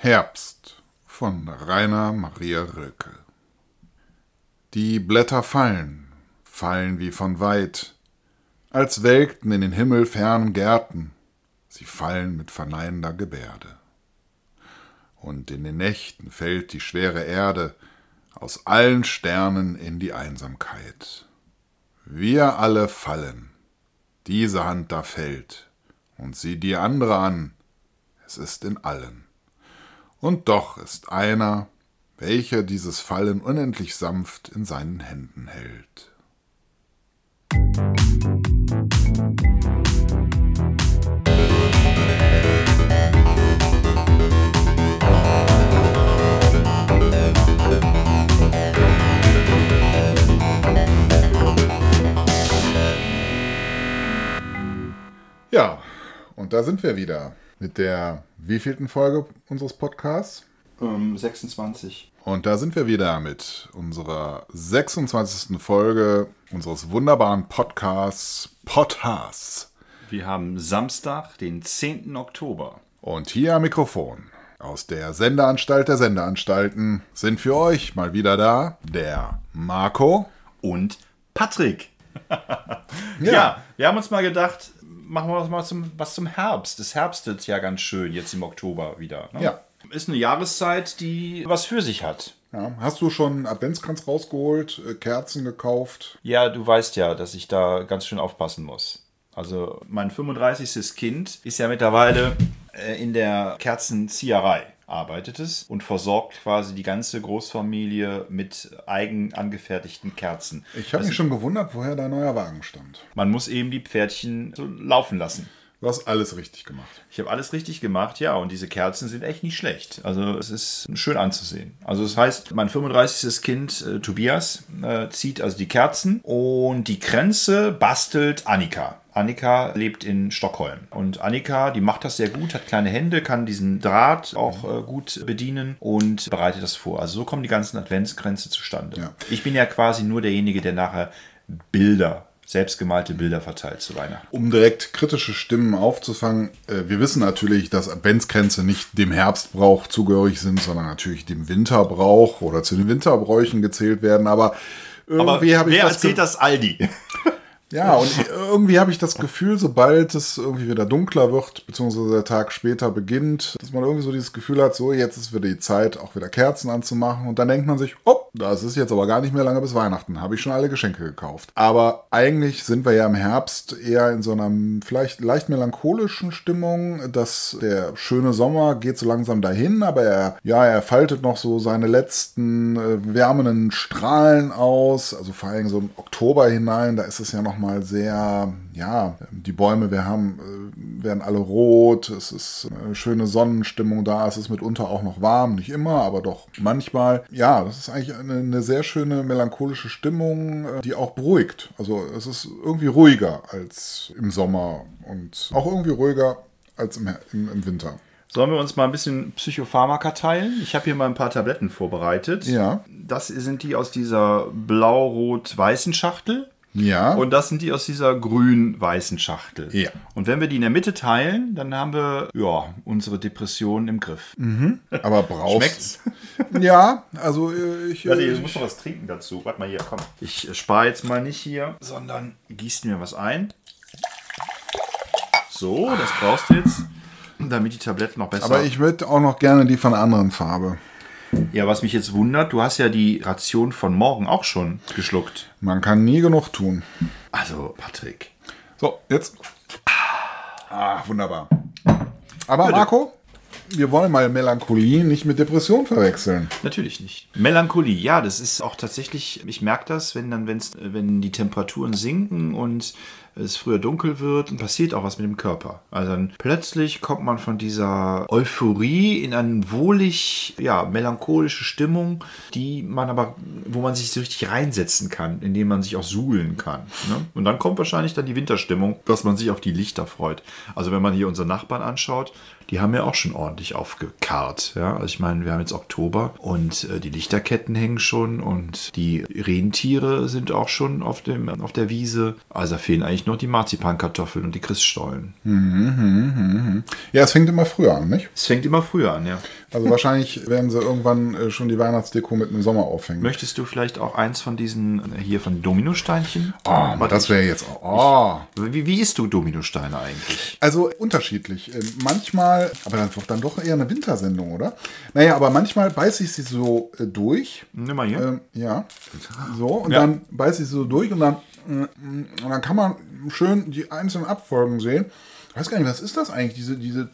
Herbst von Rainer Maria Rilke Die Blätter fallen, fallen wie von weit, als welkten in den Himmel fernen Gärten, sie fallen mit verneinender Gebärde. Und in den Nächten fällt die schwere Erde aus allen Sternen in die Einsamkeit. Wir alle fallen, diese Hand da fällt, und sieh die andere an, es ist in allen. Und doch ist einer, welcher dieses Fallen unendlich sanft in seinen Händen hält. Ja, und da sind wir wieder mit der wievielten Folge unseres Podcasts? Ähm, 26. Und da sind wir wieder mit unserer 26. Folge unseres wunderbaren Podcasts Podcasts. Wir haben Samstag, den 10. Oktober. Und hier am Mikrofon aus der Sendeanstalt der Sendeanstalten sind für euch mal wieder da der Marco und Patrick. ja. ja. wir haben uns mal gedacht, machen wir mal zum, was zum Herbst. Es herbstet ja ganz schön jetzt im Oktober wieder. Ne? Ja. Ist eine Jahreszeit, die was für sich hat. Ja. Hast du schon Adventskranz rausgeholt, äh, Kerzen gekauft? Ja, du weißt ja, dass ich da ganz schön aufpassen muss. Also mein 35. Kind ist ja mittlerweile äh, in der Kerzenzieherei arbeitet es und versorgt quasi die ganze Großfamilie mit eigen angefertigten Kerzen. Ich habe mich schon gewundert, woher dein neuer Wagen stammt. Man muss eben die Pferdchen so laufen lassen. Du hast alles richtig gemacht. Ich habe alles richtig gemacht, ja. Und diese Kerzen sind echt nicht schlecht. Also es ist schön anzusehen. Also das heißt, mein 35. Kind äh, Tobias äh, zieht also die Kerzen und die Kränze bastelt Annika. Annika lebt in Stockholm. Und Annika, die macht das sehr gut, hat kleine Hände, kann diesen Draht auch äh, gut bedienen und bereitet das vor. Also so kommen die ganzen Adventskränze zustande. Ja. Ich bin ja quasi nur derjenige, der nachher Bilder selbstgemalte Bilder verteilt zu Weihnachten. Um direkt kritische Stimmen aufzufangen, äh, wir wissen natürlich, dass Adventskränze nicht dem Herbstbrauch zugehörig sind, sondern natürlich dem Winterbrauch oder zu den Winterbräuchen gezählt werden. Aber irgendwie habe ich wer das erzählt das Aldi? Ja, und irgendwie habe ich das Gefühl, sobald es irgendwie wieder dunkler wird, beziehungsweise der Tag später beginnt, dass man irgendwie so dieses Gefühl hat, so jetzt ist wieder die Zeit, auch wieder Kerzen anzumachen. Und dann denkt man sich, oh, das ist jetzt aber gar nicht mehr lange bis Weihnachten, habe ich schon alle Geschenke gekauft. Aber eigentlich sind wir ja im Herbst eher in so einer vielleicht leicht melancholischen Stimmung, dass der schöne Sommer geht so langsam dahin, aber er, ja, er faltet noch so seine letzten äh, wärmenden Strahlen aus, also vor allem so im Oktober hinein, da ist es ja noch nochmal sehr, ja, die Bäume, wir haben, äh, werden alle rot, es ist eine schöne Sonnenstimmung da, es ist mitunter auch noch warm, nicht immer, aber doch manchmal. Ja, das ist eigentlich eine, eine sehr schöne melancholische Stimmung, äh, die auch beruhigt. Also es ist irgendwie ruhiger als im Sommer und auch irgendwie ruhiger als im, im, im Winter. Sollen wir uns mal ein bisschen Psychopharmaka teilen? Ich habe hier mal ein paar Tabletten vorbereitet. Ja. Das sind die aus dieser blau-rot-weißen Schachtel. Ja. Und das sind die aus dieser grün-weißen Schachtel. Ja. Und wenn wir die in der Mitte teilen, dann haben wir ja unsere Depressionen im Griff. Mhm. Aber brauchst Schmeckt's? Ja, also äh, ich. Ja, nee, äh, du musst noch was trinken dazu. Warte mal hier, komm. Ich spare jetzt mal nicht hier, sondern gießt mir was ein. So, das brauchst du jetzt, damit die Tabletten noch besser. aber ich würde auch noch gerne die von einer anderen Farbe. Ja, was mich jetzt wundert, du hast ja die Ration von morgen auch schon geschluckt. Man kann nie genug tun. Also, Patrick. So, jetzt. Ah, wunderbar. Aber Marco, wir wollen mal Melancholie nicht mit Depression verwechseln. Natürlich nicht. Melancholie, ja, das ist auch tatsächlich, ich merke das, wenn dann, wenn's, wenn die Temperaturen sinken und es früher dunkel wird, dann passiert auch was mit dem Körper. Also dann plötzlich kommt man von dieser Euphorie in eine wohlig, ja, melancholische Stimmung, die man aber, wo man sich so richtig reinsetzen kann, indem man sich auch suhlen kann. Ne? Und dann kommt wahrscheinlich dann die Winterstimmung, dass man sich auf die Lichter freut. Also wenn man hier unsere Nachbarn anschaut, die haben ja auch schon ordentlich aufgekarrt. Ja? Also ich meine, wir haben jetzt Oktober und äh, die Lichterketten hängen schon und die Rentiere sind auch schon auf, dem, auf der Wiese. Also da fehlen eigentlich noch die Marzipankartoffeln und die Christstollen. Ja, es fängt immer früher an, nicht? Es fängt immer früher an, ja. Also wahrscheinlich werden sie irgendwann äh, schon die Weihnachtsdeko mit einem Sommer aufhängen. Möchtest du vielleicht auch eins von diesen äh, hier von Dominosteinchen? Oh, das wäre jetzt auch. Oh. Wie, wie isst du Dominosteine eigentlich? Also unterschiedlich. Ähm, Manchmal, aber dann, dann doch eher eine Wintersendung, oder? Naja, aber manchmal beiße ich sie so äh, durch. Nimm mal hier. Ähm, ja. So, und Ja. dann beiße ich sie so durch und dann, mm, und dann kann man schön die einzelnen Abfolgen sehen. Ich weiß gar nicht, was ist das eigentlich? Diese, diese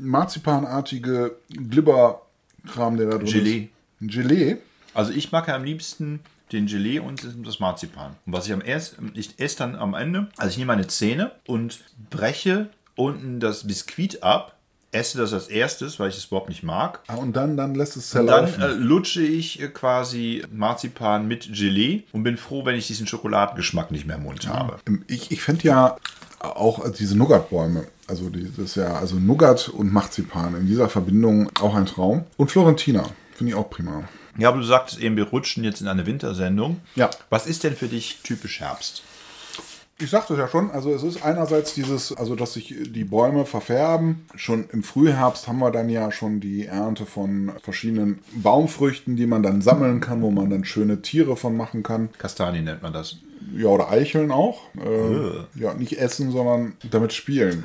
marzipanartige Glibber-Kram, der da drin Gelee. ist. Gelee? Also ich mag ja am liebsten den Gelee und das Marzipan. Und was ich am ersten, ich esse dann am Ende, also ich nehme meine Zähne und breche unten das Biskuit ab, esse das als erstes, weil ich es überhaupt nicht mag. Ah, und dann, dann lässt es Und dann zerlaufen. äh, lutsche ich äh, quasi Marzipan mit Gelee und bin froh, wenn ich diesen Schokoladengeschmack nicht mehr im Mund habe. Ähm, Ich, ich finde ja auch diese Nougat-Bäume, also die, das ist ja, also Nougat und Marzipan in dieser Verbindung auch ein Traum. Und Florentina, finde ich auch prima. Ja, aber du sagtest eben, wir rutschen jetzt in eine Wintersendung. Ja. Was ist denn für dich typisch Herbst? Ich sagte es ja schon, also es ist einerseits dieses, also dass sich die Bäume verfärben. Schon im Frühherbst haben wir dann ja schon die Ernte von verschiedenen Baumfrüchten, die man dann sammeln kann, wo man dann schöne Tiere von machen kann. Kastanien nennt man das. Ja, oder Eicheln auch. Äh, ja, nicht essen, sondern damit spielen.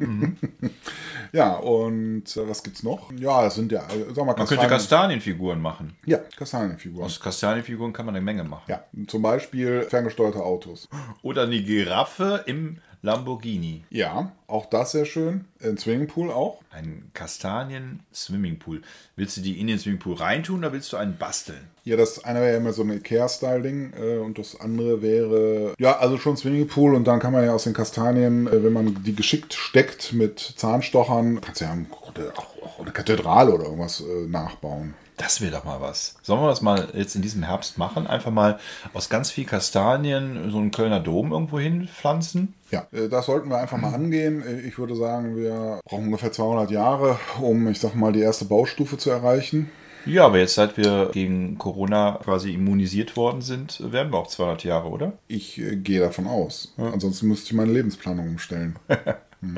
ja, und äh, was gibt's noch? Ja, es sind ja, sag mal, Man könnte Kastanienfiguren machen. Ja, Kastanienfiguren. Aus Kastanienfiguren kann man eine Menge machen. Ja, zum Beispiel ferngesteuerte Autos. Oder eine Giraffe im Lamborghini. Ja, auch das sehr schön. Ein Swimmingpool auch. Ein Kastanien-Swimmingpool. Willst du die in den Swimmingpool reintun oder willst du einen basteln? Ja, das eine wäre ja immer so ein Ikea-Style-Ding äh, und das andere wäre, ja, also schon Swimmingpool und dann kann man ja aus den Kastanien, äh, wenn man die geschickt steckt mit Zahnstochern, kannst du ja auch, auch eine Kathedrale oder irgendwas äh, nachbauen. Das wäre doch mal was. Sollen wir das mal jetzt in diesem Herbst machen? Einfach mal aus ganz viel Kastanien so einen Kölner Dom irgendwo hinpflanzen? Ja, äh, das sollten wir einfach mal angehen. Äh, Ich würde sagen, wir brauchen ungefähr 200 Jahre, um, ich sag mal, die erste Baustufe zu erreichen. Ja, aber jetzt, seit wir gegen Corona quasi immunisiert worden sind, werden wir auch 200 Jahre, oder? Ich äh, gehe davon aus. Ansonsten müsste ich meine Lebensplanung umstellen. Hm.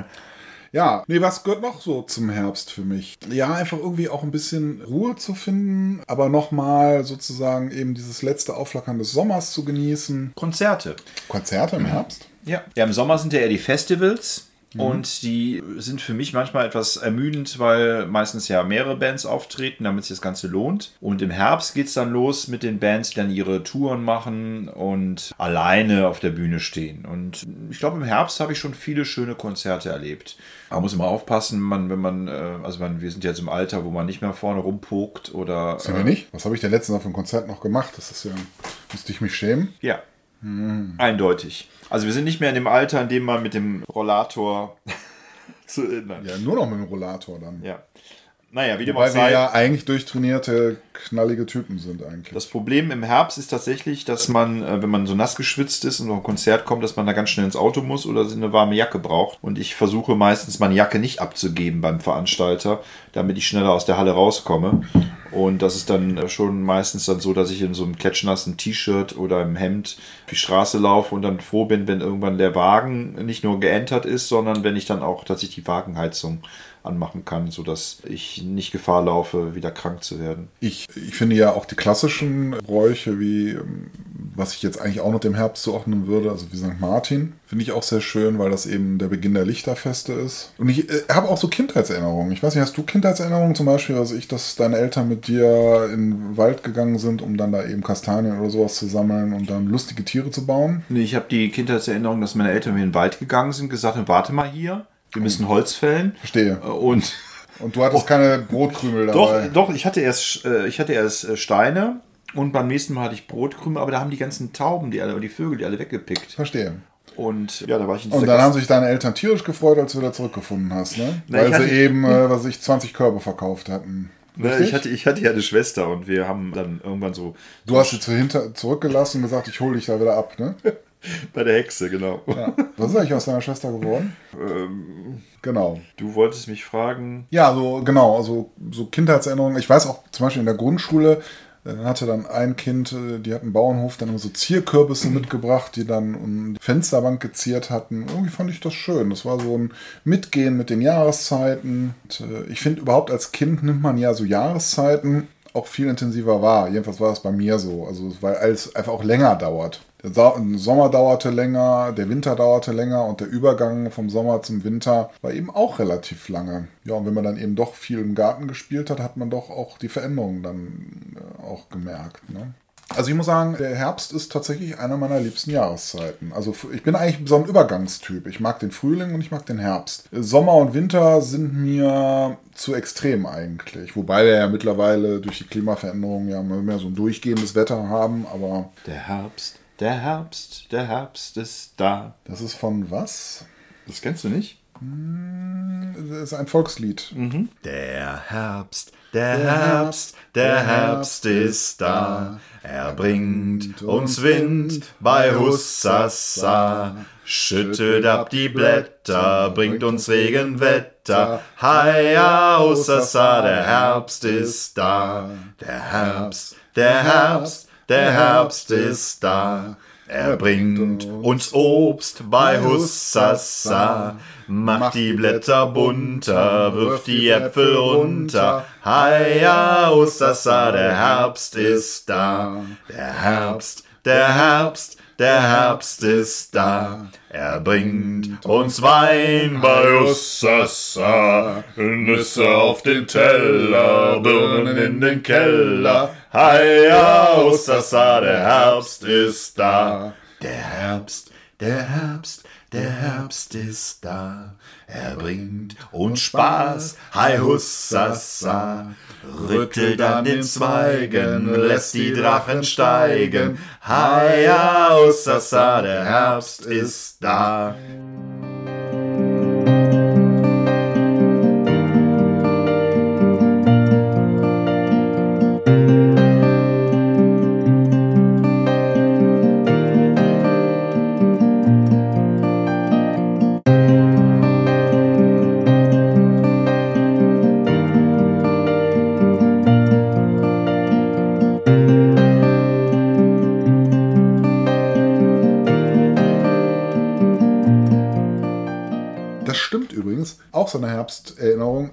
Ja, nee, was gehört noch so zum Herbst für mich? Ja, einfach irgendwie auch ein bisschen Ruhe zu finden, aber nochmal sozusagen eben dieses letzte Aufflackern des Sommers zu genießen. Konzerte. Konzerte im Herbst? Ja. ja, im Sommer sind ja eher die Festivals. Und die sind für mich manchmal etwas ermüdend, weil meistens ja mehrere Bands auftreten, damit sich das Ganze lohnt. Und im Herbst geht es dann los mit den Bands, die dann ihre Touren machen und alleine auf der Bühne stehen. Und ich glaube, im Herbst habe ich schon viele schöne Konzerte erlebt. Man muss immer aufpassen, man, wenn man, äh, also man, wir sind jetzt im Alter, wo man nicht mehr vorne rumpokt oder. Sind wir nicht? Was habe ich denn letztens auf dem Konzert noch gemacht? Das ist ja, müsste ich mich schämen. Ja. Eindeutig. Also wir sind nicht mehr in dem Alter, in dem man mit dem Rollator zu nein. Ja, nur noch mit dem Rollator dann. Ja. Naja, wie dem auch Weil wir sei. ja eigentlich durchtrainierte, knallige Typen sind eigentlich. Das Problem im Herbst ist tatsächlich, dass man, äh, wenn man so nass geschwitzt ist und auf ein Konzert kommt, dass man da ganz schnell ins Auto muss oder eine warme Jacke braucht. Und ich versuche meistens meine Jacke nicht abzugeben beim Veranstalter, damit ich schneller aus der Halle rauskomme. Und das ist dann äh, schon meistens dann so, dass ich in so einem klatschnassen T-Shirt oder im Hemd die Straße laufe und dann froh bin, wenn irgendwann der Wagen nicht nur geentert ist, sondern wenn ich dann auch tatsächlich die Wagenheizung anmachen kann, sodass ich nicht Gefahr laufe, wieder krank zu werden. Ich, ich finde ja auch die klassischen Bräuche, wie ähm, was ich jetzt eigentlich auch noch dem Herbst zuordnen würde, also wie St. Martin, finde ich auch sehr schön, weil das eben der Beginn der Lichterfeste ist. Und ich äh, habe auch so Kindheitserinnerungen. Ich weiß nicht, hast du Kindheitserinnerungen zum Beispiel, also ich, dass deine Eltern mit dir in den Wald gegangen sind, um dann da eben Kastanien oder sowas zu sammeln und dann lustige Tiere zu bauen? Nee, ich habe die Kindheitserinnerung, dass meine Eltern mir in den Wald gegangen sind, gesagt haben, warte mal hier, wir müssen Holz fällen. Verstehe. Äh, Und Und du hattest keine Brotkrümel doch, dabei. doch, ich hatte erst, äh, ich hatte erst äh, Steine und beim nächsten Mal hatte ich Brotkrümel, aber da haben die ganzen Tauben, die alle, die Vögel, die alle weggepickt. Verstehe. Und ja, da war ich in Und dann haben sich deine Eltern tierisch gefreut, als du wieder zurückgefunden hast, ne? Na, Weil sie eben, äh, was weiß ich, 20 Körbe verkauft hatten. Richtig? ich, hatte, ich hatte ja eine Schwester und wir haben dann irgendwann so Du hast sie zu hinter, zurückgelassen und gesagt, ich hole dich da wieder ab, ne? bei der Hexe, genau. Ja. Was ist eigentlich aus deiner Schwester geworden? Genau. Du wolltest mich fragen, Ja, so genau, also so Kindheitserinnerungen. Ich weiß auch zum Beispiel in der Grundschule Dann hatte dann ein Kind, äh, die hat einen Bauernhof, dann so Zierkürbisse mitgebracht, die dann um die Fensterbank geziert hatten. Irgendwie fand ich das schön. Das war so ein Mitgehen mit den Jahreszeiten. Und, äh, ich finde überhaupt als Kind nimmt man ja so Jahreszeiten auch viel intensiver wahr. Jedenfalls war das bei mir so. Also weil alles einfach auch länger dauert. Der Sommer dauerte länger, der Winter dauerte länger und der Übergang vom Sommer zum Winter war eben auch relativ lange. Ja, und wenn man dann eben doch viel im Garten gespielt hat, hat man doch auch die Veränderungen dann äh, auch gemerkt. Ne? Also ich muss sagen, der Herbst ist tatsächlich einer meiner liebsten Jahreszeiten. Also ich bin eigentlich so ein Übergangstyp. Ich mag den Frühling und ich mag den Herbst. Sommer und Winter sind mir zu extrem eigentlich. Wobei wir ja mittlerweile durch die Klimaveränderung ja mehr so ein durchgehendes Wetter haben, aber... Der Herbst der Herbst, der Herbst ist da. Das ist von was? Das kennst du nicht? Hm, das ist ein Volkslied. Mhm. Der Herbst, der, Herbst, der Herbst ist da. Er bringt uns Wind bei Hussassa. Schüttelt ab die Blätter, bringt uns Regenwetter. Heia, Hussassa, der Herbst ist da. Der Herbst, der Herbst, der Herbst ist da. Er bringt uns Obst bei Hussassa, macht die Blätter bunter, wirft die Äpfel runter. Heia, Hussassa, der Herbst ist da. Der Herbst, der Herbst, der Herbst ist da. Er bringt uns Wein bei Ussassa, Nüsse auf den Teller, Birnen in den Keller. Heia, Ussassa, der Herbst ist da. Der Herbst, der Herbst, der Herbst ist da. Er bringt uns Spaß, Hi Hussassa. Rüttelt an den Zweigen, lässt die Drachen steigen. Hi Hussassa, der Herbst ist da.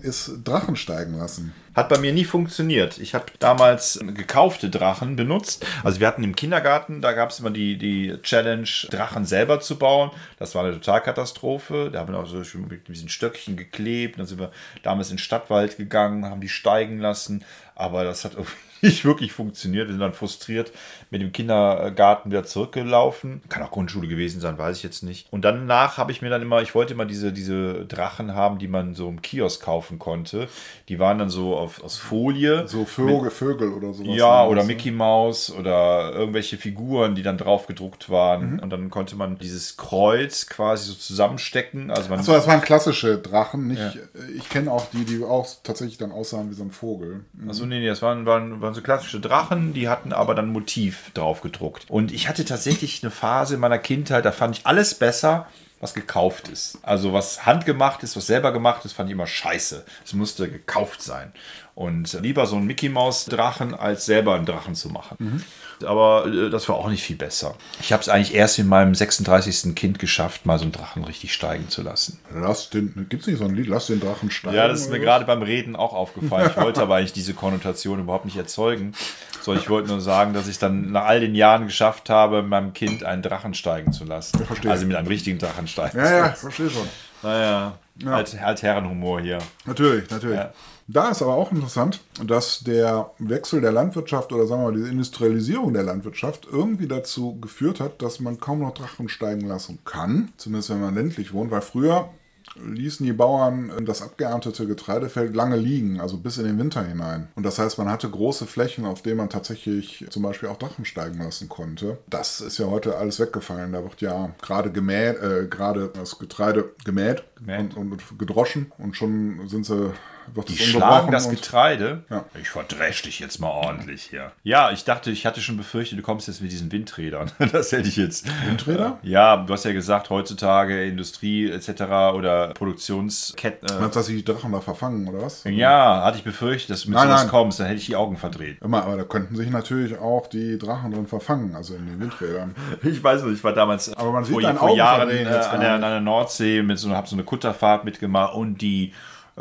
Ist Drachen steigen lassen. Hat bei mir nie funktioniert. Ich habe damals gekaufte Drachen benutzt. Also wir hatten im Kindergarten, da gab es immer die, die Challenge, Drachen selber zu bauen. Das war eine Totalkatastrophe. Da haben wir auch so mit diesen Stöckchen geklebt. Dann sind wir damals in den Stadtwald gegangen, haben die steigen lassen. Aber das hat irgendwie nicht wirklich funktioniert. Wir sind dann frustriert mit dem Kindergarten wieder zurückgelaufen. Kann auch Grundschule gewesen sein, weiß ich jetzt nicht. Und danach habe ich mir dann immer, ich wollte immer diese, diese Drachen haben, die man so im Kiosk kaufen konnte. Die waren dann so auf, aus Folie. So Vögel, mit, Vögel oder sowas. Ja, oder Mickey Mouse oder irgendwelche Figuren, die dann drauf gedruckt waren. Mhm. Und dann konnte man dieses Kreuz quasi so zusammenstecken. Also Achso, das waren klassische Drachen. Nicht, ja. Ich kenne auch die, die auch tatsächlich dann aussahen wie so ein Vogel. Mhm. Achso, nee, nee, das waren, waren, waren so klassische Drachen, die hatten aber dann Motiv drauf gedruckt. Und ich hatte tatsächlich eine Phase in meiner Kindheit, da fand ich alles besser, was gekauft ist. Also was handgemacht ist, was selber gemacht ist, fand ich immer scheiße. Es musste gekauft sein. Und lieber so ein Mickey Maus Drachen, als selber einen Drachen zu machen. Mhm aber äh, das war auch nicht viel besser. Ich habe es eigentlich erst in meinem 36. Kind geschafft, mal so einen Drachen richtig steigen zu lassen. Lass den, gibt es nicht so ein Lied, lass den Drachen steigen? Ja, das ist mir gerade beim Reden auch aufgefallen. Ich wollte aber eigentlich diese Konnotation überhaupt nicht erzeugen. So, ich wollte nur sagen, dass ich dann nach all den Jahren geschafft habe, meinem Kind einen Drachen steigen zu lassen. verstehe. Also mit einem richtigen Drachen steigen ja, zu lassen. Ja, verstehe schon. Naja, ja. Alt, Altherrenhumor hier. Natürlich, natürlich. Ja. Da ist aber auch interessant, dass der Wechsel der Landwirtschaft oder sagen wir mal die Industrialisierung der Landwirtschaft irgendwie dazu geführt hat, dass man kaum noch Drachen steigen lassen kann, zumindest wenn man ländlich wohnt, weil früher ließen die Bauern das abgeerntete Getreidefeld lange liegen, also bis in den Winter hinein. Und das heißt, man hatte große Flächen, auf denen man tatsächlich zum Beispiel auch Drachen steigen lassen konnte. Das ist ja heute alles weggefallen. Da wird ja gerade gemäht, äh, gerade das Getreide gemäht, gemäht. Und, und gedroschen und schon sind sie wird Die schlagen das Getreide. Ja. Ich verdresch dich jetzt mal ordentlich hier. Ja, ich dachte, ich hatte schon befürchtet, du kommst jetzt mit diesen Windrädern. Das hätte ich jetzt. Windräder? Ja, du hast ja gesagt, heutzutage Industrie etc. oder Produktionsketten. Äh, Meinst du, dass sie die Drachen da verfangen, oder was? ja, hatte ich befürchtet, dass du mit Nein, sowas nein. kommst, dann hätte ich die Augen verdreht. Immer, aber da könnten sich natürlich auch die Drachen drin verfangen, also in den Windrädern. Ich weiß nicht, ich war damals Aber man sieht vor, vor Jahren äh, an, der, an der Nordsee mit so, hab so eine Kutterfahrt mitgemacht und die,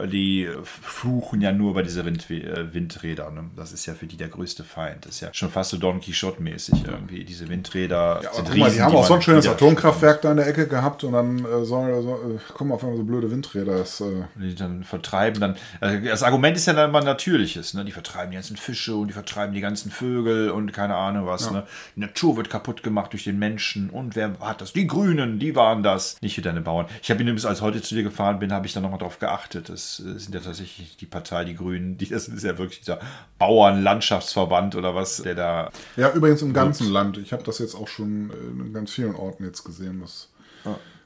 die fluchen ja nur bei diese Wind, äh, Windräder. Ne? Das ist ja für die der größte Feind. Das ist ja schon fast so Don Quixote-mäßig irgendwie. Diese Windräder Ja, sind guck mal, die haben auch so ein schönes Atomkraftwerk da in der Ecke gehabt und dann äh, soll, so, äh, kommen auf einmal so blöde Windräder. Das, äh, Die dann vertreiben dann. Also das Argument ist ja dann immer natürliches, ne? Die vertreiben die ganzen Fische und die vertreiben die ganzen Vögel und keine Ahnung was, ne? Die Natur wird kaputt gemacht durch den Menschen und wer hat das? Die Grünen, die waren das, nicht wie deine Bauern. Ich habe übrigens, als heute zu dir gefahren bin, habe ich dann nochmal drauf geachtet. Das äh, sind ja tatsächlich die Partei, die Grünen, die, das ist ja wirklich dieser Bauernlandschaftsverband oder was, der da. ja, übrigens im ganzen Land. Ich habe das jetzt auch schon in ganz vielen Orten jetzt gesehen. Das,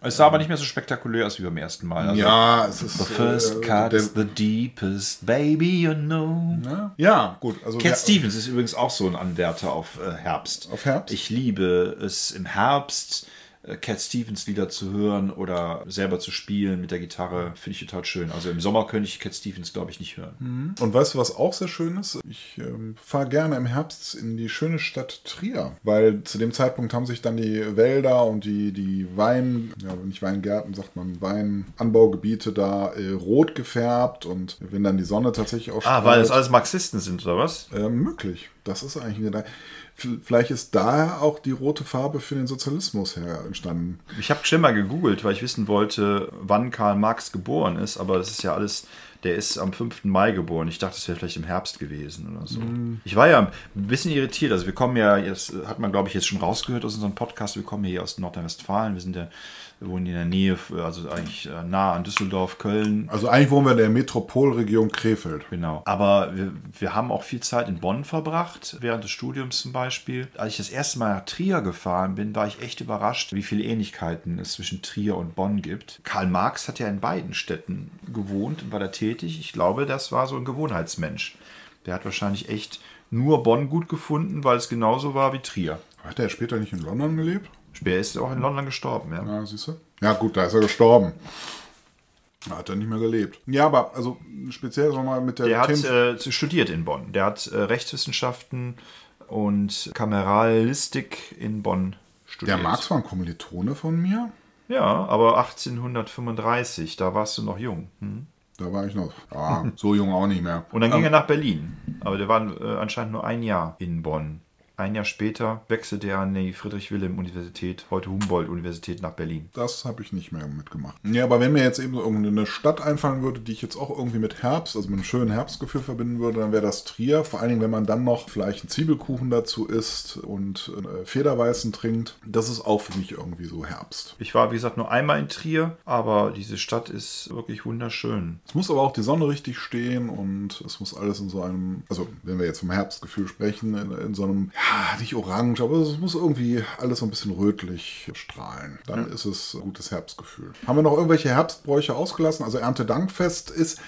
Es sah aber nicht mehr so spektakulär aus wie beim ersten Mal. Also, ja, es ist. The first äh, cut der, is the deepest, baby, you know. ja, ja, gut. Also Cat ja, Stevens ist übrigens auch so ein Anwärter auf äh, Herbst. Auf Herbst? Ich liebe es im Herbst, äh, Cat Stevens Lieder zu hören oder selber zu spielen mit der Gitarre. Finde ich total schön. Also im Sommer könnte ich Cat Stevens, glaube ich, nicht hören. Und weißt du, was auch sehr schön ist? Ich ähm, fahre gerne im Herbst in die schöne Stadt Trier, weil zu dem Zeitpunkt haben sich dann die Wälder und die, die Wein, ja, nicht Weingärten, sagt man, Weinanbaugebiete da äh, rot gefärbt und wenn dann die Sonne tatsächlich auch Ah, weil das alles Marxisten sind, oder was? äh, möglich. Das ist eigentlich ein Gedanke. Vielleicht ist daher auch die rote Farbe für den Sozialismus her entstanden. Ich habe schon mal gegoogelt, weil ich wissen wollte, wann Karl Marx geboren ist, aber das ist ja alles, der ist am 5. Mai geboren. Ich dachte, es wäre vielleicht im Herbst gewesen oder so. Ich war ja ein bisschen irritiert. Also wir kommen ja, das hat man glaube ich jetzt schon rausgehört aus unserem Podcast, wir kommen hier aus Nordrhein-Westfalen, wir sind ja, wir wohnen in der Nähe, also eigentlich äh, nah an Düsseldorf, Köln. Also eigentlich wohnen wir in der Metropolregion Krefeld. Genau. Aber wir, wir haben auch viel Zeit in Bonn verbracht, während des Studiums zum Beispiel. Als ich das erste Mal nach Trier gefahren bin, war ich echt überrascht, wie viele Ähnlichkeiten es zwischen Trier und Bonn gibt. Karl Marx hat ja in beiden Städten gewohnt und war da tätig. Ich glaube, das war so ein Gewohnheitsmensch. Der hat wahrscheinlich echt nur Bonn gut gefunden, weil es genauso war wie Trier. Hat er später nicht in London gelebt? Er ist auch in London gestorben, ja. Ja, siehst du? Ja, gut, da ist er gestorben. Da hat er nicht mehr gelebt. Ja, aber also speziell nochmal mit der Der hat äh, studiert in Bonn. Der hat äh, Rechtswissenschaften und Kameralistik in Bonn studiert. der Marx war ein Kommilitone von mir. Ja, aber 1835, da warst du noch jung. Hm? Da war ich noch. Ah, so jung auch nicht mehr. Und dann ging er nach Berlin. Aber der war äh, anscheinend nur ein Jahr in Bonn. Ein Jahr später wechselte er an die Friedrich-Wilhelm-Universität, heute Humboldt-Universität, nach Berlin. Das habe ich nicht mehr mitgemacht. Ja, aber wenn mir jetzt eben so irgendeine Stadt einfallen würde, die ich jetzt auch irgendwie mit Herbst, also mit einem schönen Herbstgefühl verbinden würde, dann wäre das Trier. Vor allen Dingen, wenn man dann noch vielleicht einen Zwiebelkuchen dazu isst und äh, Federweißen trinkt. Das ist auch für mich irgendwie so Herbst. Ich war, wie gesagt, nur einmal in Trier, aber diese Stadt ist wirklich wunderschön. Es muss aber auch die Sonne richtig stehen und es muss alles in so einem, also wenn wir jetzt vom Herbstgefühl sprechen, in, in so einem, nicht orange, aber es muss irgendwie alles so ein bisschen rötlich strahlen. Dann ist es ein gutes Herbstgefühl. Haben wir noch irgendwelche Herbstbräuche ausgelassen? Also Erntedankfest ist,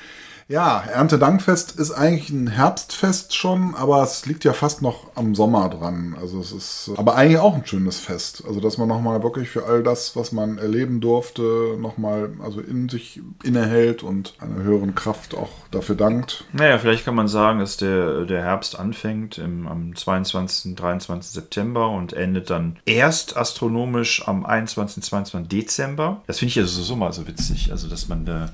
ja, Erntedankfest ist eigentlich ein Herbstfest schon, aber es liegt ja fast noch am Sommer dran. Also es ist aber eigentlich auch ein schönes Fest. Also dass man nochmal wirklich für all das, was man erleben durfte, nochmal also in sich innehält und einer höheren Kraft auch dafür dankt. Naja, vielleicht kann man sagen, dass der, der Herbst anfängt im, am 22., 23. September und endet dann erst astronomisch am 21., 22. Dezember. Das finde ich ja sowieso mal so witzig, also dass man da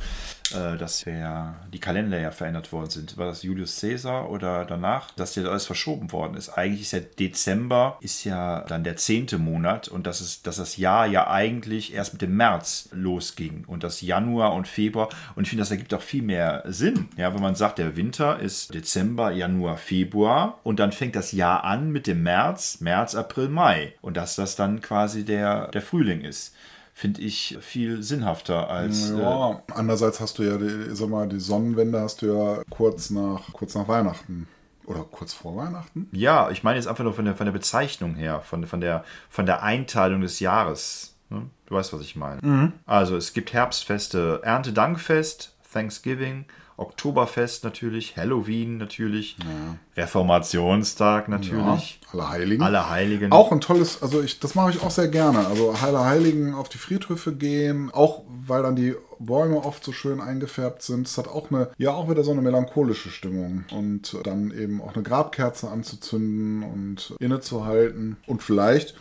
dass ja die Kalender ja verändert worden sind. War das Julius Caesar oder danach, dass der alles verschoben worden ist? Eigentlich ist ja Dezember ist ja dann der zehnte Monat und das ist, dass das Jahr ja eigentlich erst mit dem März losging und das Januar und Februar und ich finde, das ergibt auch viel mehr Sinn. Ja, wenn man sagt, der Winter ist Dezember, Januar, Februar und dann fängt das Jahr an mit dem März, März, April, Mai und dass das dann quasi der, der Frühling ist finde ich viel sinnhafter als. Äh, Ja, andererseits hast du ja, die, sag mal, die Sonnenwende hast du ja kurz nach, kurz nach Weihnachten. Oder kurz vor Weihnachten? ja, ich meine jetzt einfach nur von der, von der Bezeichnung her, von, von, der, von der Einteilung des Jahres. Ne? Du weißt, was ich meine. Also es gibt Herbstfeste, Erntedankfest, Thanksgiving, Oktoberfest natürlich, Halloween natürlich, Reformationstag natürlich, Alle Heiligen. alle Heiligen. Auch ein tolles, also ich, das mache ich auch sehr gerne. Also Heiler Heiligen auf die Friedhöfe gehen, auch weil dann die Bäume oft so schön eingefärbt sind. Es hat auch eine, ja auch wieder so eine melancholische Stimmung. Und dann eben auch eine Grabkerze anzuzünden und innezuhalten. Und vielleicht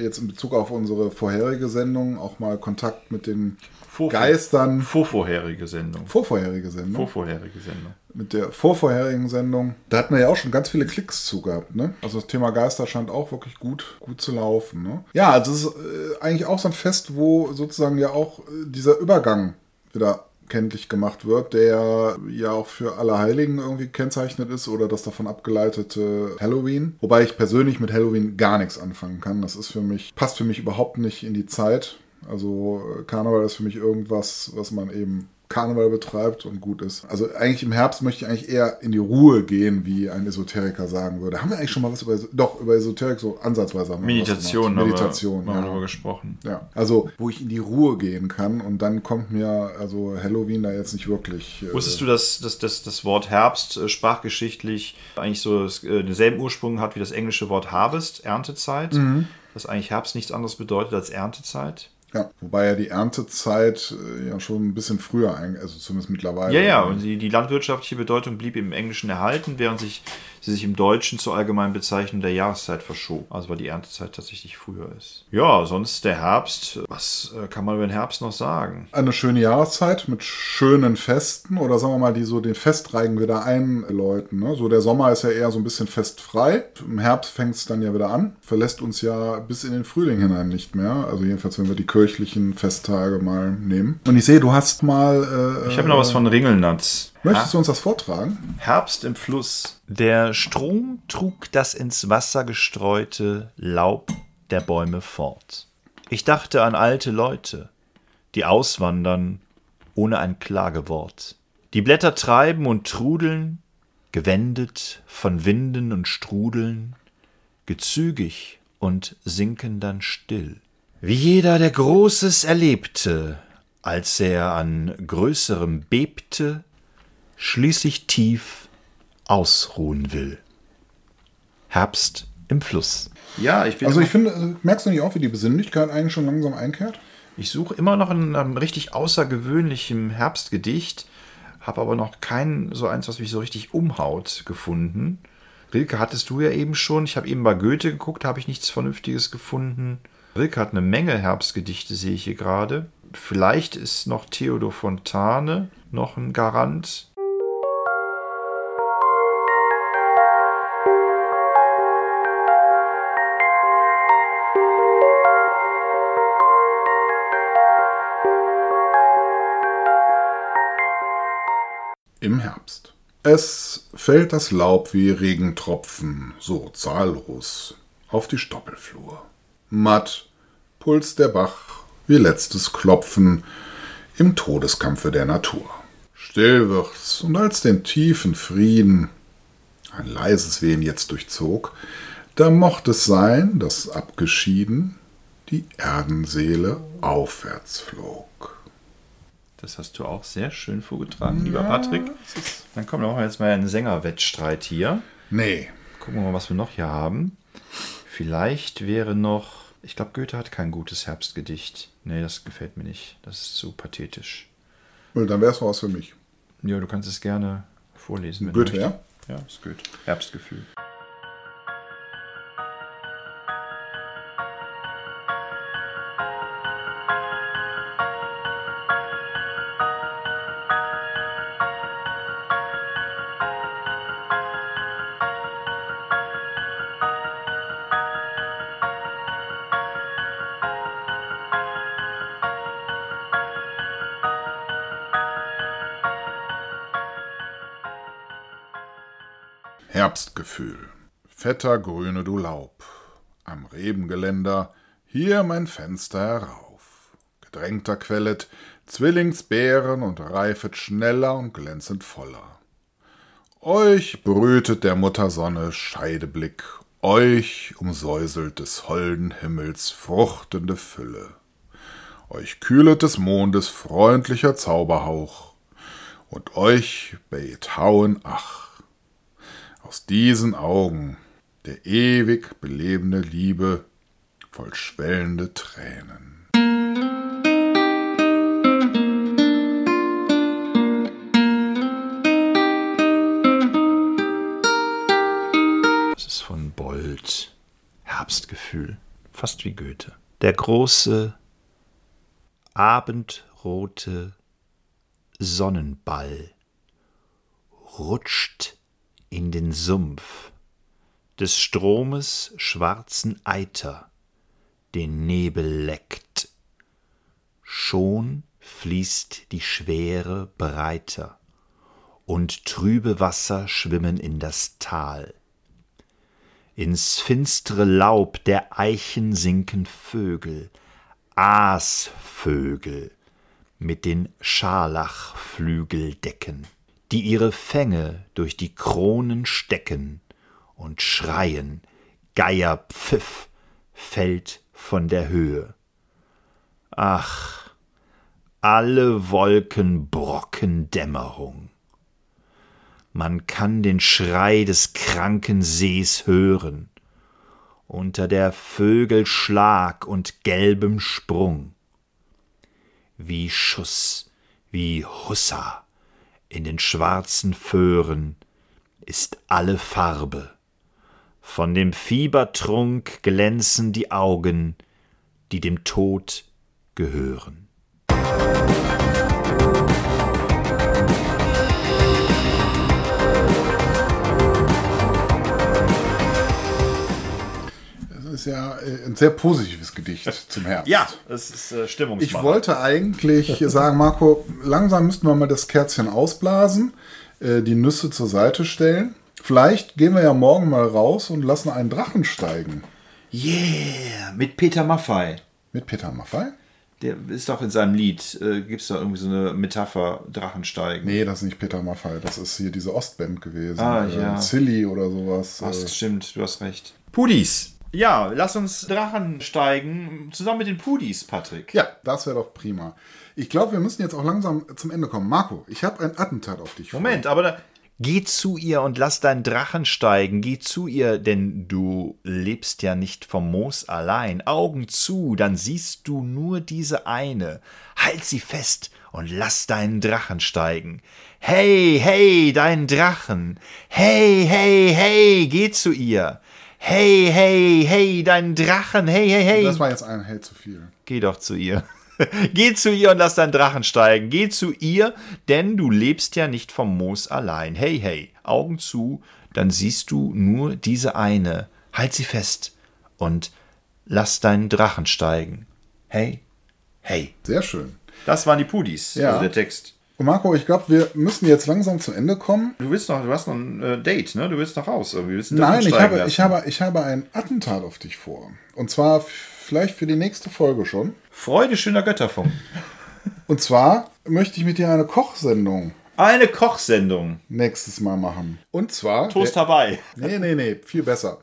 jetzt in Bezug auf unsere vorherige Sendung auch mal Kontakt mit den Vor- Geistern. Vorvorherige Sendung. Vorvorherige Sendung. Vorvorherige Sendung. mit der vorvorherigen Sendung, da hatten wir ja auch schon ganz viele Klicks zu gehabt, ne? Also das Thema Geister scheint auch wirklich gut, gut zu laufen, ne? Ja, also es ist äh, eigentlich auch so ein Fest, wo sozusagen ja auch äh, dieser Übergang wieder kenntlich gemacht wird, der ja auch für alle Heiligen irgendwie kennzeichnet ist oder das davon abgeleitete Halloween. Wobei ich persönlich mit Halloween gar nichts anfangen kann. Das ist für mich, passt für mich überhaupt nicht in die Zeit. Also Karneval ist für mich irgendwas, was man eben Karneval betreibt und gut ist. Also eigentlich im Herbst möchte ich eigentlich eher in die Ruhe gehen, wie ein Esoteriker sagen würde. Haben wir eigentlich schon mal was über, doch, über Esoterik so ansatzweise haben wir was Meditation, haben Meditation, haben wir ja. darüber gesprochen. Ja, also wo ich in die Ruhe gehen kann und dann kommt mir also Halloween da jetzt nicht wirklich. äh, Wusstest du, dass, dass, dass das Wort Herbst äh, sprachgeschichtlich eigentlich so äh, denselben Ursprung hat wie das englische Wort Harvest, Erntezeit? Mhm. Was eigentlich Herbst nichts anderes bedeutet als Erntezeit? Ja, wobei ja die Erntezeit äh, ja schon ein bisschen früher, also zumindest mittlerweile. Ja, ja, und die, die landwirtschaftliche Bedeutung blieb im Englischen erhalten, während sich, sie sich im Deutschen zur allgemeinen Bezeichnung der Jahreszeit verschob. Also weil die Erntezeit tatsächlich früher ist. Ja, sonst der Herbst. Was äh, kann man über den Herbst noch sagen? eine schöne Jahreszeit mit schönen Festen oder sagen wir mal, die so den Festreigen wieder einläuten. Ne? So der Sommer ist ja eher so ein bisschen festfrei. Im Herbst fängt es dann ja wieder an, verlässt uns ja bis in den Frühling hinein nicht mehr. Also jedenfalls, wenn wir die kirchlichen Festtage mal nehmen. Und ich sehe, du hast mal. Äh, Ich habe noch was von Ringelnatz. Möchtest du uns das vortragen? Herbst im Fluss. Der Strom trug das ins Wasser gestreute Laub der Bäume fort. Ich dachte an alte Leute, die auswandern ohne ein Klagewort. Die Blätter treiben und trudeln, gewendet von Winden und Strudeln, gezügig und sinken dann still. Wie jeder, der Großes erlebte, als er an Größerem bebte, schließlich tief ausruhen will. Herbst im Fluss. Ja, ich bin Also ich finde, äh, merkst du nicht auch, wie die Besinnlichkeit eigentlich schon langsam einkehrt? Ich suche immer noch in einem richtig außergewöhnlichem Herbstgedicht, habe aber noch kein so eins, was mich so richtig umhaut, gefunden. Rilke hattest du ja eben schon. Ich habe eben bei Goethe geguckt, habe ich nichts Vernünftiges gefunden. Rilke hat eine Menge Herbstgedichte, sehe ich hier gerade. Vielleicht ist noch Theodor Fontane noch ein Garant. Im Herbst. Es fällt das Laub wie Regentropfen, so zahllos, auf die Stoppelflur. Matt pulst der Bach wie letztes Klopfen im Todeskampfe der Natur. Still wird's, und als den tiefen Frieden ein leises Wehen jetzt durchzog, da mocht es sein, dass abgeschieden die Erdenseele aufwärts flog. Das hast du auch sehr schön vorgetragen, lieber Patrick. Dann kommt auch jetzt mal ein Sängerwettstreit hier. Nee, Gucken wir mal, was wir noch hier haben. Vielleicht wäre noch. Ich glaube, Goethe hat kein gutes Herbstgedicht. Nee, das gefällt mir nicht. Das ist zu pathetisch. dann wär's was für mich. Ja, du kannst es gerne vorlesen. wenn Goethe, du ja? Ja, ist Goethe. Herbstgefühl. Herbstgefühl. Fetter grüne du Laub. Am Rebengeländer, hier mein Fenster herauf. Gedrängter quellet Zwillingsbeeren und reifet schneller und glänzend voller. Euch brütet der Muttersonne Scheideblick, euch umsäuselt des holden Himmels fruchtende Fülle. Euch kühlet des Mondes freundlicher Zauberhauch, und euch bät hauen ach. Aus diesen Augen der ewig belebende Liebe voll schwellende Tränen. Von Bold. Herbstgefühl. Fast wie Goethe. Der große, abendrote Sonnenball rutscht in den Sumpf des Stromes schwarzen Eiter, den Nebel leckt. Schon fließt die Schwere breiter, und trübe Wasser schwimmen in das Tal. Ins finstre Laub der Eichen sinken Vögel, Aasvögel mit den Scharlachflügeldecken, die ihre Fänge durch die Kronen stecken und schreien, Geierpfiff fällt von der Höhe. Ach, alle Wolken brocken Dämmerung. Man kann den Schrei des kranken Sees hören, unter der Vögel Schlag und gelbem Sprung. Wie Schuss, wie Hussa in den schwarzen Föhren ist alle Farbe. Von dem Fiebertrunk glänzen die Augen, die dem Tod gehören. Das ja äh, ein sehr positives Gedicht zum Herbst. Ja, es ist äh. Ich wollte eigentlich sagen, Marco, langsam müssten wir mal das Kerzchen ausblasen, äh, die Nüsse zur Seite stellen. Vielleicht gehen wir ja morgen mal raus und lassen einen Drachen steigen. Yeah, mit Peter Maffei. Mit Peter Maffei? Der ist doch in seinem Lied, äh, gibt es da irgendwie so eine Metapher, Drachensteigen. Nee, das ist nicht Peter Maffei, das ist hier diese Ostband gewesen. Ah, Äh, ja. Silly oder sowas. Was, Äh, stimmt, du hast recht. Pudis. Ja, lass uns Drachen steigen, zusammen mit den Pudis, Patrick. Ja, das wäre doch prima. Ich glaube, wir müssen jetzt auch langsam zum Ende kommen. Marco, ich habe ein Attentat auf dich vor. Moment, aber da. Geh zu ihr und lass deinen Drachen steigen. Geh zu ihr, denn du lebst ja nicht vom Moos allein. Augen zu, dann siehst du nur diese eine. Halt sie fest und lass deinen Drachen steigen. Hey, hey, dein Drachen. Hey, hey, hey, geh zu ihr. Hey, hey, hey, dein Drachen. Hey, hey, hey. Das war jetzt ein Hell zu viel. Geh doch zu ihr. Geh zu ihr und lass deinen Drachen steigen. Geh zu ihr, denn du lebst ja nicht vom Moos allein. Hey, hey, Augen zu, dann siehst du nur diese eine. Halt sie fest und lass deinen Drachen steigen. Hey, hey. Sehr schön. Das waren die Pudis, Ja. also der Text. Und Marco, ich glaube, wir müssen jetzt langsam zum Ende kommen. Du willst noch, du hast noch ein äh, Date, ne? Du willst noch raus. Willst Nein, ich habe, lassen. ich, habe, ich habe ein Attentat auf dich vor. Und zwar vielleicht für die nächste Folge schon. Freude schöner Götterfunk. Und zwar möchte ich mit dir eine Kochsendung Eine Kochsendung. nächstes Mal machen. Und zwar. Toast dabei. Nee, nee, nee, viel besser.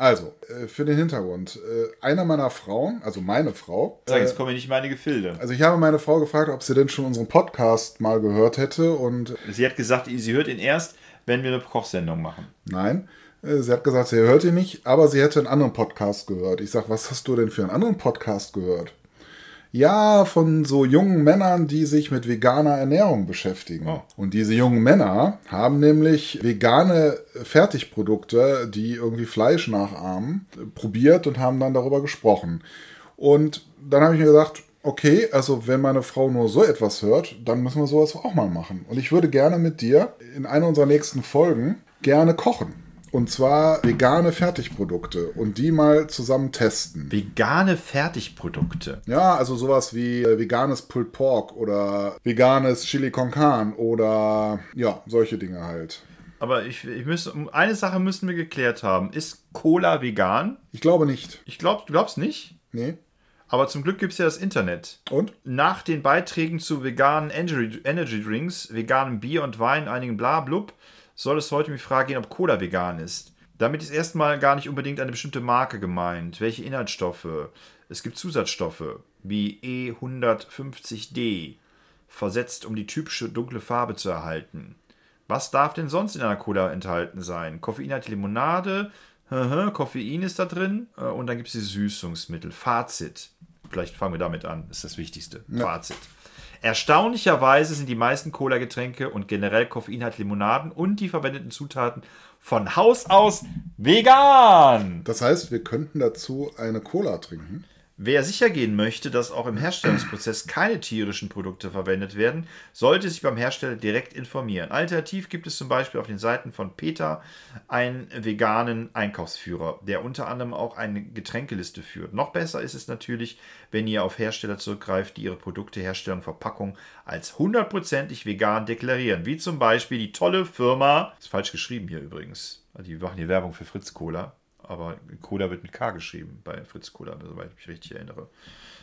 Also, äh, für den Hintergrund. Äh, einer meiner Frauen, also meine Frau, Sag, jetzt kommen wir nicht in meine Gefilde. also ich habe meine Frau gefragt, ob sie denn schon unseren Podcast mal gehört hätte und Sie hat gesagt, sie hört ihn erst, wenn wir eine Kochsendung machen. nein, äh, sie hat gesagt, sie hört ihn nicht, aber sie hätte einen anderen Podcast gehört. Ich sag, was hast du denn für einen anderen Podcast gehört? Ja, von so jungen Männern, die sich mit veganer Ernährung beschäftigen. Oh. Und diese jungen Männer haben nämlich vegane Fertigprodukte, die irgendwie Fleisch nachahmen, probiert und haben dann darüber gesprochen. Und dann habe ich mir gedacht, okay, also wenn meine Frau nur so etwas hört, dann müssen wir sowas auch mal machen. Und ich würde gerne mit dir in einer unserer nächsten Folgen gerne kochen. Und zwar vegane Fertigprodukte und die mal zusammen testen. Vegane Fertigprodukte. Ja, also sowas wie äh, veganes Pulled Pork oder veganes Chili con Carne oder ja, solche Dinge halt. Aber ich, ich müsste, eine Sache müssen wir geklärt haben. Ist Cola vegan? Ich glaube nicht. Ich glaube, du glaubst nicht. Nee. Aber zum Glück gibt es ja das Internet. Und? Nach den Beiträgen zu veganen Energy, Energy Drinks, veganem Bier und Wein, einigen Blub, soll es heute um die Frage gehen, ob Cola vegan ist. Damit ist erstmal gar nicht unbedingt eine bestimmte Marke gemeint. Welche Inhaltsstoffe? Es gibt Zusatzstoffe wie E E150D, versetzt, um die typische dunkle Farbe zu erhalten. Was darf denn sonst in einer Cola enthalten sein? Koffein hat Limonade, Koffein ist da drin äh, und dann gibt es die Süßungsmittel. Fazit. Vielleicht fangen wir damit an, ist das Wichtigste. Ja. Fazit. Erstaunlicherweise sind die meisten Cola-Getränke und generell koffeinhaltige Limonaden und die verwendeten Zutaten von Haus aus vegan. Das heißt, wir könnten dazu eine Cola trinken. Wer sicher gehen möchte, dass auch im Herstellungsprozess keine tierischen Produkte verwendet werden, sollte sich beim Hersteller direkt informieren. Alternativ gibt es zum Beispiel auf den Seiten von Peter einen veganen Einkaufsführer, der unter anderem auch eine Getränkeliste führt. Noch besser ist es natürlich, wenn ihr auf Hersteller zurückgreift, die ihre Produkte, Herstellung, Verpackung als hundertprozentig vegan deklarieren. Wie zum Beispiel die tolle Firma, ist falsch geschrieben hier übrigens, die machen hier Werbung für Fritz Cola aber Cola wird mit K geschrieben bei Fritz Cola, soweit ich mich richtig erinnere.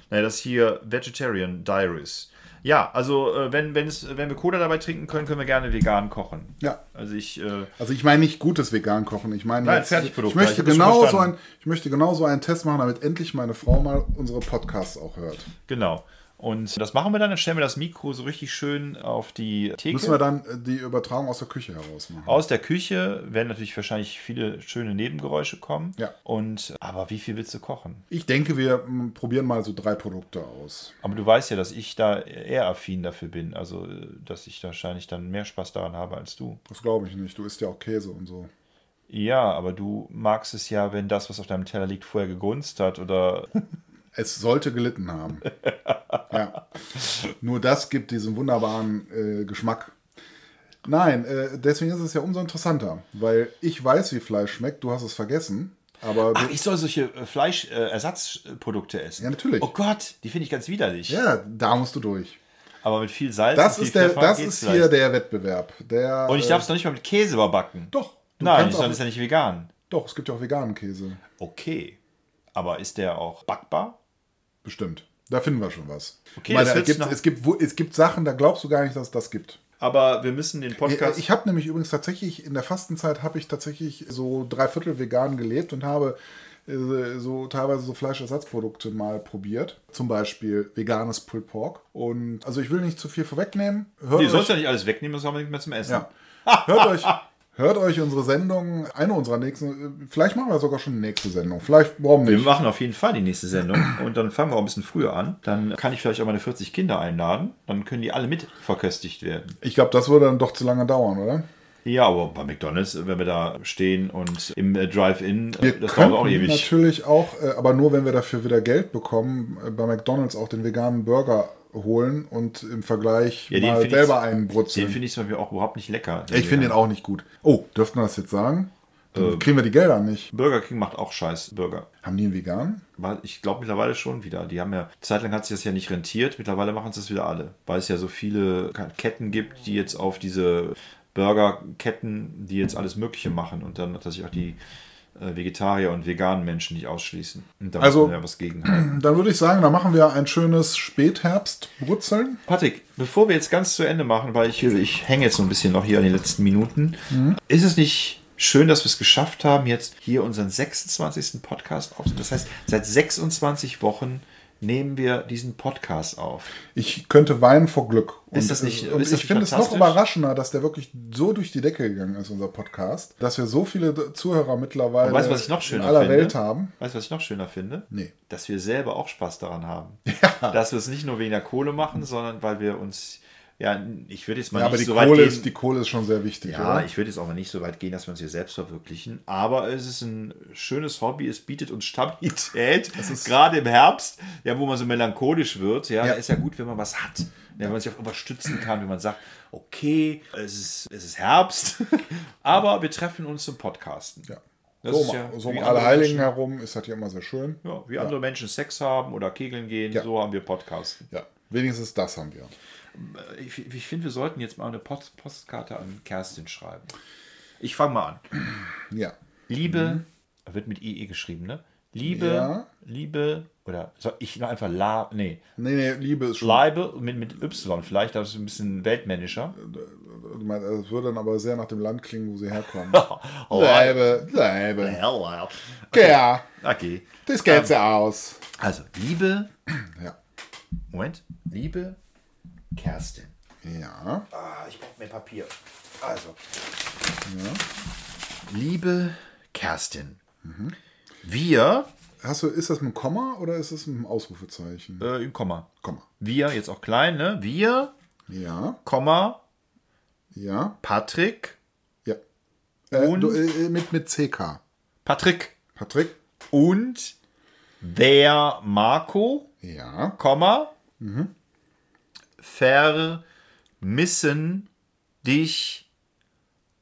Naja, das hier Vegetarian Diaries. Ja, also äh, wenn, wenn, es, wenn wir Cola dabei trinken können, können wir gerne vegan kochen. Ja. Also ich. Äh, also ich meine nicht gutes vegan kochen. Ich meine Nein, jetzt, Fertigprodukt. Ich möchte, genau so ein, ich möchte genau so einen Test machen, damit endlich meine Frau mal unsere Podcasts auch hört. Genau. Und das machen wir dann, dann stellen wir das Mikro so richtig schön auf die Theke. Müssen wir dann äh, die Übertragung aus der Küche heraus machen? Aus der Küche werden natürlich wahrscheinlich viele schöne Nebengeräusche kommen. Ja. Und, aber wie viel willst du kochen? Ich denke, wir probieren mal so drei Produkte aus. Aber du weißt ja, dass ich da eher affin dafür bin. Also, dass ich wahrscheinlich dann mehr Spaß daran habe als du. Das glaube ich nicht. Du isst ja auch Käse und so. Ja, aber du magst es ja, wenn das, was auf deinem Teller liegt, vorher gegrunzt hat oder Es sollte gelitten haben. ja. Nur das gibt diesen wunderbaren äh, Geschmack. Nein, äh, deswegen ist es ja umso interessanter, weil ich weiß, wie Fleisch schmeckt, du hast es vergessen. Aber Ach, ich soll solche äh, Fleischersatzprodukte essen. Ja, natürlich. Oh Gott, die finde ich ganz widerlich. Ja, da musst du durch. Aber mit viel Salz das und ist der, Das ist vielleicht. hier der Wettbewerb. Der, und ich darf es noch nicht mal mit Käse überbacken. Doch. Nein, das ist ja nicht vegan. Doch, es gibt ja auch veganen Käse. Okay. Aber ist der auch backbar? Bestimmt. Da finden wir schon was. Okay, meine, es, gibt, es, gibt, es gibt Sachen, da glaubst du gar nicht, dass es das gibt. Aber wir müssen den Podcast. Ich habe nämlich übrigens tatsächlich, in der Fastenzeit habe ich tatsächlich so drei Viertel vegan gelebt und habe äh, so teilweise so Fleischersatzprodukte mal probiert. Zum Beispiel veganes Pulled Pork. Und also ich will nicht zu viel vorwegnehmen. Hört nee, sollst ja nicht alles wegnehmen, das haben wir nicht mehr zum Essen. Ja. Hört euch, Hört euch unsere Sendung, eine unserer nächsten, vielleicht machen wir sogar schon die nächste Sendung. Vielleicht, warum nicht? Wir machen auf jeden Fall die nächste Sendung und dann fangen wir auch ein bisschen früher an. Dann kann ich vielleicht auch meine 40 Kinder einladen. Dann können die alle mit verköstigt werden. Ich glaube, das würde dann doch zu lange dauern, oder? Ja, aber bei McDonalds, wenn wir da stehen und im äh, Drive-In, äh, das dauert auch ewig. Natürlich auch, äh, aber nur wenn wir dafür wieder Geld bekommen, bei McDonalds auch den veganen Burger holen und im Vergleich ja, mal selber einen brutzeln. Den finde ich zum Beispiel auch überhaupt nicht lecker. Ich finde den auch nicht gut. Oh, dürften wir das jetzt sagen? Dann äh, kriegen wir die Gelder nicht. Burger King macht auch scheiß Burger. Haben die einen vegan? Ich glaube mittlerweile schon wieder. Die haben ja, zeitlang hat sich das ja nicht rentiert, mittlerweile machen es das wieder alle. Weil es ja so viele Ketten gibt, die jetzt auf diese Burgerketten, die jetzt alles Mögliche machen und dann tatsächlich auch die Vegetarier und veganen Menschen nicht ausschließen. Und da also, ja was gegen Dann würde ich sagen, da machen wir ein schönes Spätherbst-Brutzeln. Patrick, bevor wir jetzt ganz zu Ende machen, weil ich, ich hänge jetzt so ein bisschen noch hier an den letzten Minuten, mhm. ist es nicht schön, dass wir es geschafft haben, jetzt hier unseren 26. Podcast aufzunehmen? Das heißt, seit 26 Wochen nehmen wir diesen Podcast auf. Ich könnte weinen vor Glück. Und, ist das nicht? Und ist ich finde es noch überraschender, dass der wirklich so durch die Decke gegangen ist, unser Podcast, dass wir so viele Zuhörer mittlerweile weißt, was ich noch schöner in aller finde? Welt haben. Weißt du, was ich noch schöner finde? Nee. Dass wir selber auch Spaß daran haben. Ja. Dass wir es nicht nur wegen der Kohle machen, sondern weil wir uns ja, ich würde jetzt mal ja, nicht aber die so Kohle weit gehen. Ist, die Kohle ist schon sehr wichtig. Ja, oder? ich würde jetzt auch mal nicht so weit gehen, dass wir uns hier selbst verwirklichen. Aber es ist ein schönes Hobby. Es bietet uns Stabilität. gerade im Herbst, ja, wo man so melancholisch wird. Ja, ja. ist ja gut, wenn man was hat. Ja, wenn man sich auf irgendwas stützen kann, wenn man sagt, okay, es ist, es ist Herbst, aber wir treffen uns zum Podcasten. Ja. Das so, ja so um alle Heiligen Menschen, herum ist das ja immer sehr schön. Ja, wie andere Menschen Sex haben oder Kegeln gehen, so haben wir Podcasten. Ja, wenigstens das haben wir ich, ich finde, wir sollten jetzt mal eine Post Postkarte an Kerstin schreiben. Ich fange mal an. Ja. Liebe, mhm. wird mit IE geschrieben, ne? Liebe, ja. Liebe, oder soll ich noch einfach La, nee. Nee, nee, Liebe ist schon. Leibe mit, mit Y, vielleicht, das ist ein bisschen weltmännischer. Das würde dann aber sehr nach dem Land klingen, wo sie herkommen. Leibe, Leibe. Okay. Ja. Okay. Das geht ähm, ja aus. Also, Liebe. Ja. Moment. Liebe Kerstin. Ja. Ah, ich brauche mehr Papier. Also. Liebe Kerstin, wir, Hast du, ist das mit Komma oder ist es mit Ausrufezeichen? äh, im Komma. Komma. Wir, jetzt auch klein, ne? Wir, Ja. Komma, Ja. Patrick, Ja. Äh, Und- du, äh, mit, mit CK. Patrick Patrick? und der Marco, Ja. Komma, vermissen dich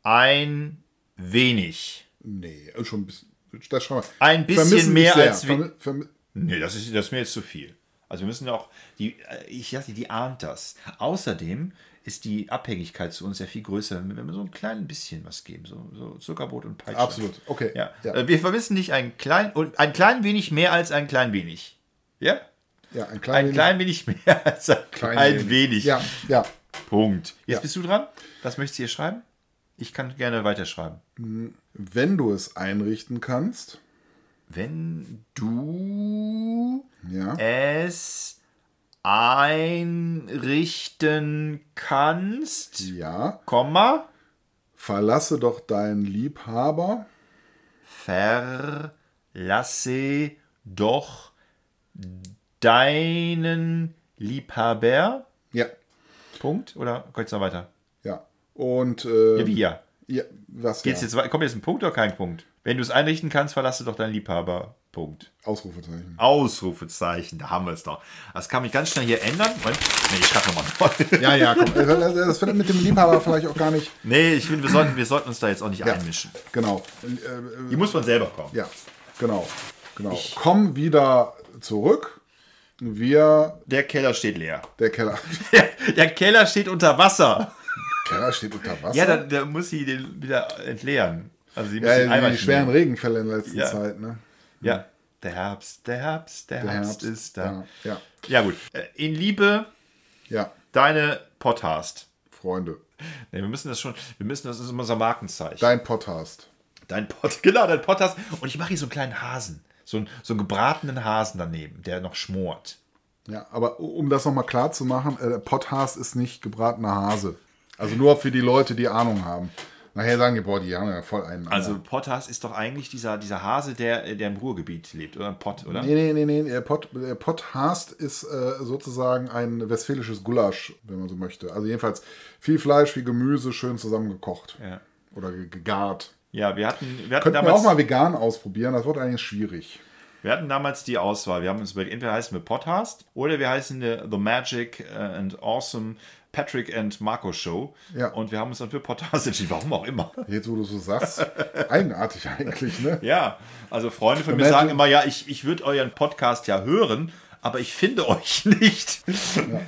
ein wenig. Nee, äh, schon ein bisschen. Das schreiben wir. Ein bisschen Vermissen mehr als wir- Vermi vermi Nee, das ist, das ist mir jetzt zu viel. Also wir müssen auch, die, äh, ich dachte, die ahnt das. Außerdem ist die Abhängigkeit zu uns ja viel größer, wenn wir so ein klein bisschen was geben, so, so Zuckerbrot und Peitsche. Absolut. Okay. Ja. Ja. Äh, Wir vermissen nicht ein klein und ein klein wenig mehr als ein klein wenig. Ja? Ja, ein klein Ein wenig- klein wenig mehr als ein klein, klein wenig. Ja, ja. Punkt. Jetzt Ja. bist du dran. Was möchtest du hier schreiben? Ich kann gerne weiterschreiben. Wenn du es einrichten kannst, Wenn du ja, es einrichten kannst, ja, Komma, verlasse doch deinen Liebhaber. verlasse doch deinen Liebhaber. Ja, Punkt. Oder geht's noch weiter? ja. Und äh, Ja, wie ja. ja, was Geht's ja? jetzt, kommt jetzt ein Punkt oder kein Punkt? Wenn du es einrichten kannst, verlasse doch deinen Liebhaber. Punkt. Ausrufezeichen. Ausrufezeichen, da haben wir es doch. Das kann mich ganz schnell hier ändern. Moment. Nee, ich schreibe nochmal. Ja, ja, komm. Das findet mit dem Liebhaber vielleicht auch gar nicht. Nee, ich finde, wir sollten, wir sollten uns da jetzt auch nicht einmischen. Genau. Die muss man selber kommen. Ja, genau. Genau. Komm wieder zurück. Wir, Der Keller steht leer. der Keller. Der Keller steht unter Wasser. Keller steht unter Wasser. Ja, dann, dann muss sie den wieder entleeren. Also sie muss ja, den Eimer die, schweren nehmen. Regenfälle in letzter Ja. Zeit, ne? Ja, der Herbst, der Herbst, der, Der Herbst, Herbst ist da. Ja, ja, Ja, gut. Äh, In Liebe, ja, deine Podcast. Freunde. Nee, wir müssen das schon, wir müssen, das ist unser Markenzeichen. Dein Podcast. Dein Pod, genau, dein Podcast. Und ich mache hier so einen kleinen Hasen. So einen, so einen gebratenen Hasen daneben, der noch schmort. Ja, aber um das nochmal klar zu machen, äh, Podcast ist nicht gebratener Hase. Also nur für die Leute, die Ahnung haben. Nachher sagen die, boah, die haben ja voll einen. Also Potthas ist doch eigentlich dieser, dieser Hase, der, der im Ruhrgebiet lebt, oder? Pott, oder? Nee, nee, nee, nee. Der, Pot, der Potthast ist äh, sozusagen ein westfälisches Gulasch, wenn man so möchte. Also jedenfalls viel Fleisch, viel Gemüse, schön zusammengekocht. Ja. Oder ge- gegart. Ja, wir hatten, wir hatten Könnten wir damals, auch mal vegan ausprobieren, das wird eigentlich schwierig. wir hatten damals die Auswahl. Wir haben uns überlegt, entweder heißen wir Podcast oder wir heißen The, The Magic äh, and Awesome Patrick and Marco Show. Ja. Und wir haben uns dann für Podcast entschieden, warum auch immer. Jetzt, wo du so sagst, eigenartig eigentlich, ne? Ja, also Freunde von mir Magic- sagen immer, ja, ich, ich würde euren Podcast ja hören, aber ich finde euch nicht.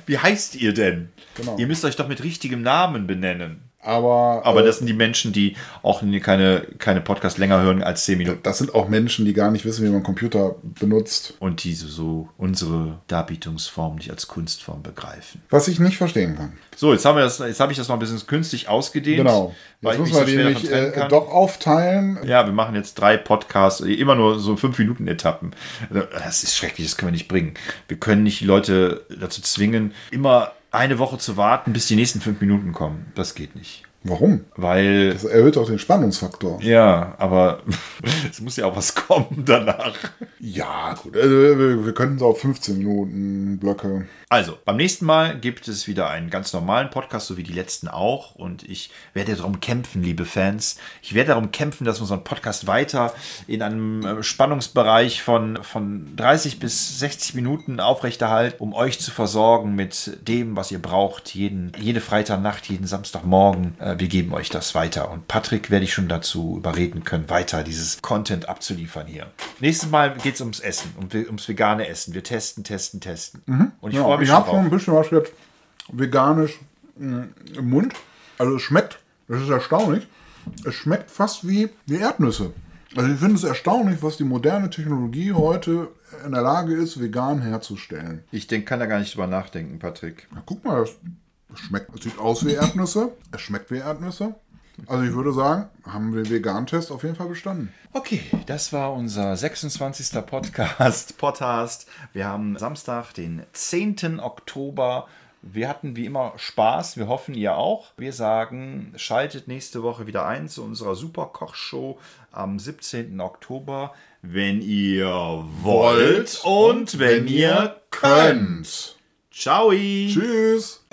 Wie heißt ihr denn? Genau. Ihr müsst euch doch mit richtigem Namen benennen. Aber, Aber äh, das sind die Menschen, die auch keine, keine Podcast länger hören als 10 Minuten. das sind auch Menschen, die gar nicht wissen, wie man Computer benutzt. Und die so, so unsere Darbietungsform nicht als Kunstform begreifen. Was ich nicht verstehen kann. So, jetzt, haben wir das, jetzt habe ich das noch ein bisschen künstlich ausgedehnt. Genau. Jetzt müssen wir so die äh, doch aufteilen. Ja, wir machen jetzt drei Podcasts, immer nur so 5-Minuten-Etappen. Das ist schrecklich, das können wir nicht bringen. Wir können nicht die Leute dazu zwingen, immer eine Woche zu warten, bis die nächsten fünf Minuten kommen. Das geht nicht. Warum? Weil, Das erhöht auch den Spannungsfaktor. ja, aber es muss ja auch was kommen danach. Ja, gut. äh, Wir, könnten so auf 15 Minuten Blöcke. Also, beim nächsten Mal gibt es wieder einen ganz normalen Podcast, so wie die letzten auch. Und ich werde darum kämpfen, liebe Fans. Ich werde darum kämpfen, dass wir unseren Podcast weiter in einem äh, Spannungsbereich von, von 30 bis 60 Minuten aufrechterhalten, um euch zu versorgen mit dem, was ihr braucht. Jeden, jede Freitagnacht, jeden Samstagmorgen. Äh, Wir geben euch das weiter. Und Patrick werde ich schon dazu überreden können, weiter dieses Content abzuliefern hier. Nächstes Mal geht es ums Essen, um, ums vegane Essen. Wir testen, testen, testen. Und ich Ja, freue mich ich schon habe schon ein bisschen was jetzt veganisch mh, im Mund. Also es schmeckt, das ist erstaunlich, es schmeckt fast wie, wie Erdnüsse. Also ich finde es erstaunlich, was die moderne Technologie heute in der Lage ist, vegan herzustellen. Ich denk, kann da gar nicht drüber nachdenken, Patrick. Na, guck mal, das, Schmeckt, es sieht aus wie Erdnüsse, es schmeckt wie Erdnüsse. Also ich würde sagen, haben wir den Vegan-Test auf jeden Fall bestanden. Okay, das war unser 26. Podcast. Podcast. Wir haben Samstag, den 10. Oktober. Wir hatten wie immer Spaß, wir hoffen ihr auch. Wir sagen, schaltet nächste Woche wieder ein zu unserer Superkochshow am 17. Oktober, wenn ihr wollt und wenn, wenn ihr könnt. könnt. Ciao. Tschüss.